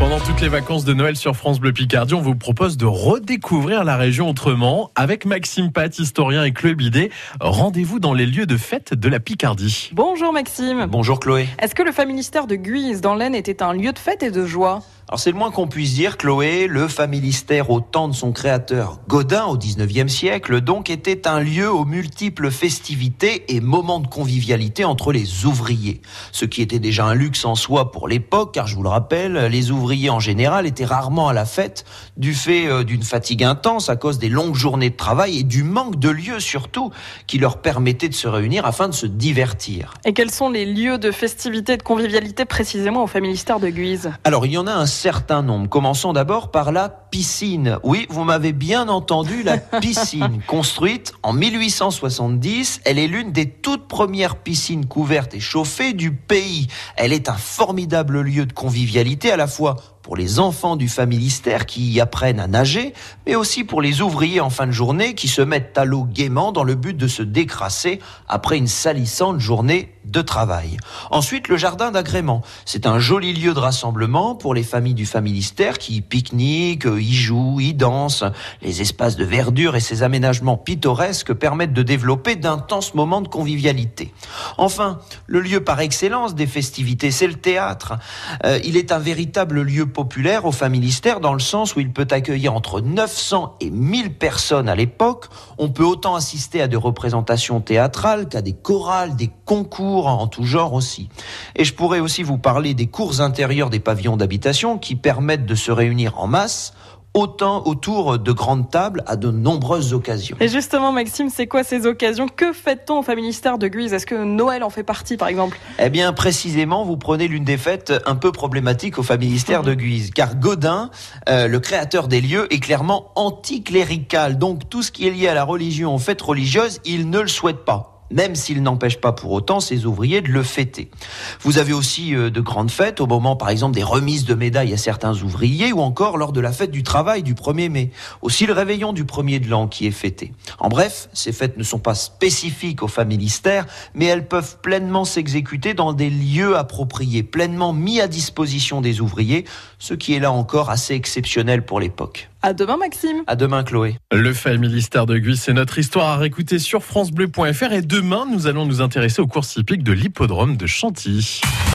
Pendant toutes les vacances de Noël sur France Bleu Picardie, on vous propose de redécouvrir la région autrement avec Maxime Pat, historien et Chloé Bidet. Rendez-vous dans les lieux de fête de la Picardie. Bonjour Maxime. Bonjour Chloé. Est-ce que le familistère de Guise dans l'Aisne était un lieu de fête et de joie? Alors c'est le moins qu'on puisse dire, Chloé, le familistère au temps de son créateur Godin au 19e siècle, donc était un lieu aux multiples festivités et moments de convivialité entre les ouvriers. Ce qui était déjà un luxe en soi pour l'époque, car je vous le rappelle, les ouvriers en général étaient rarement à la fête du fait euh, d'une fatigue intense à cause des longues journées de travail et du manque de lieux surtout qui leur permettait de se réunir afin de se divertir. Et quels sont les lieux de festivité et de convivialité précisément au familistère de Guise? Alors il y en a un certain nombre. Commençons d'abord par la piscine. Oui, vous m'avez bien entendu, la piscine. Construite en 1870, elle est l'une des toutes premières piscines couvertes et chauffées du pays. Elle est un formidable lieu de convivialité à la fois pour les enfants du familistère qui y apprennent à nager, mais aussi pour les ouvriers en fin de journée qui se mettent à l'eau gaiement dans le but de se décrasser après une salissante journée de travail. Ensuite, le jardin d'agrément. C'est un joli lieu de rassemblement pour les familles du familistère qui y pique-niquent, y jouent, y dansent. Les espaces de verdure et ces aménagements pittoresques permettent de développer d'intenses moments de convivialité. Enfin, le lieu par excellence des festivités, c'est le théâtre. Euh, il est un véritable lieu populaire au familistère dans le sens où il peut accueillir entre 900 et 1000 personnes à l'époque. On peut autant assister à des représentations théâtrales qu'à des chorales, des concours en tout genre aussi. Et je pourrais aussi vous parler des cours intérieurs des pavillons d'habitation qui permettent de se réunir en masse autant autour de grandes tables à de nombreuses occasions. Et justement, Maxime, c'est quoi ces occasions? Que fait-on au familistère de Guise? Est-ce que Noël en fait partie, par exemple? Eh bien, précisément, vous prenez l'une des fêtes un peu problématiques au familistère de Guise, car Godin, euh, le créateur des lieux, est clairement anticlérical. Donc, tout ce qui est lié à la religion, aux fêtes religieuses, il ne le souhaite pas même s'il n'empêche pas pour autant ses ouvriers de le fêter. Vous avez aussi euh, de grandes fêtes au moment par exemple des remises de médailles à certains ouvriers ou encore lors de la fête du travail du 1er mai. Aussi le réveillon du 1er de l'an qui est fêté. En bref, ces fêtes ne sont pas spécifiques aux familistères, mais elles peuvent pleinement s'exécuter dans des lieux appropriés, pleinement mis à disposition des ouvriers, ce qui est là encore assez exceptionnel pour l'époque. À demain, Maxime. À demain, Chloé. Le Familistère de Guise, c'est notre histoire à réécouter sur FranceBleu.fr. Et demain, nous allons nous intéresser aux courses hippiques de l'hippodrome de Chantilly.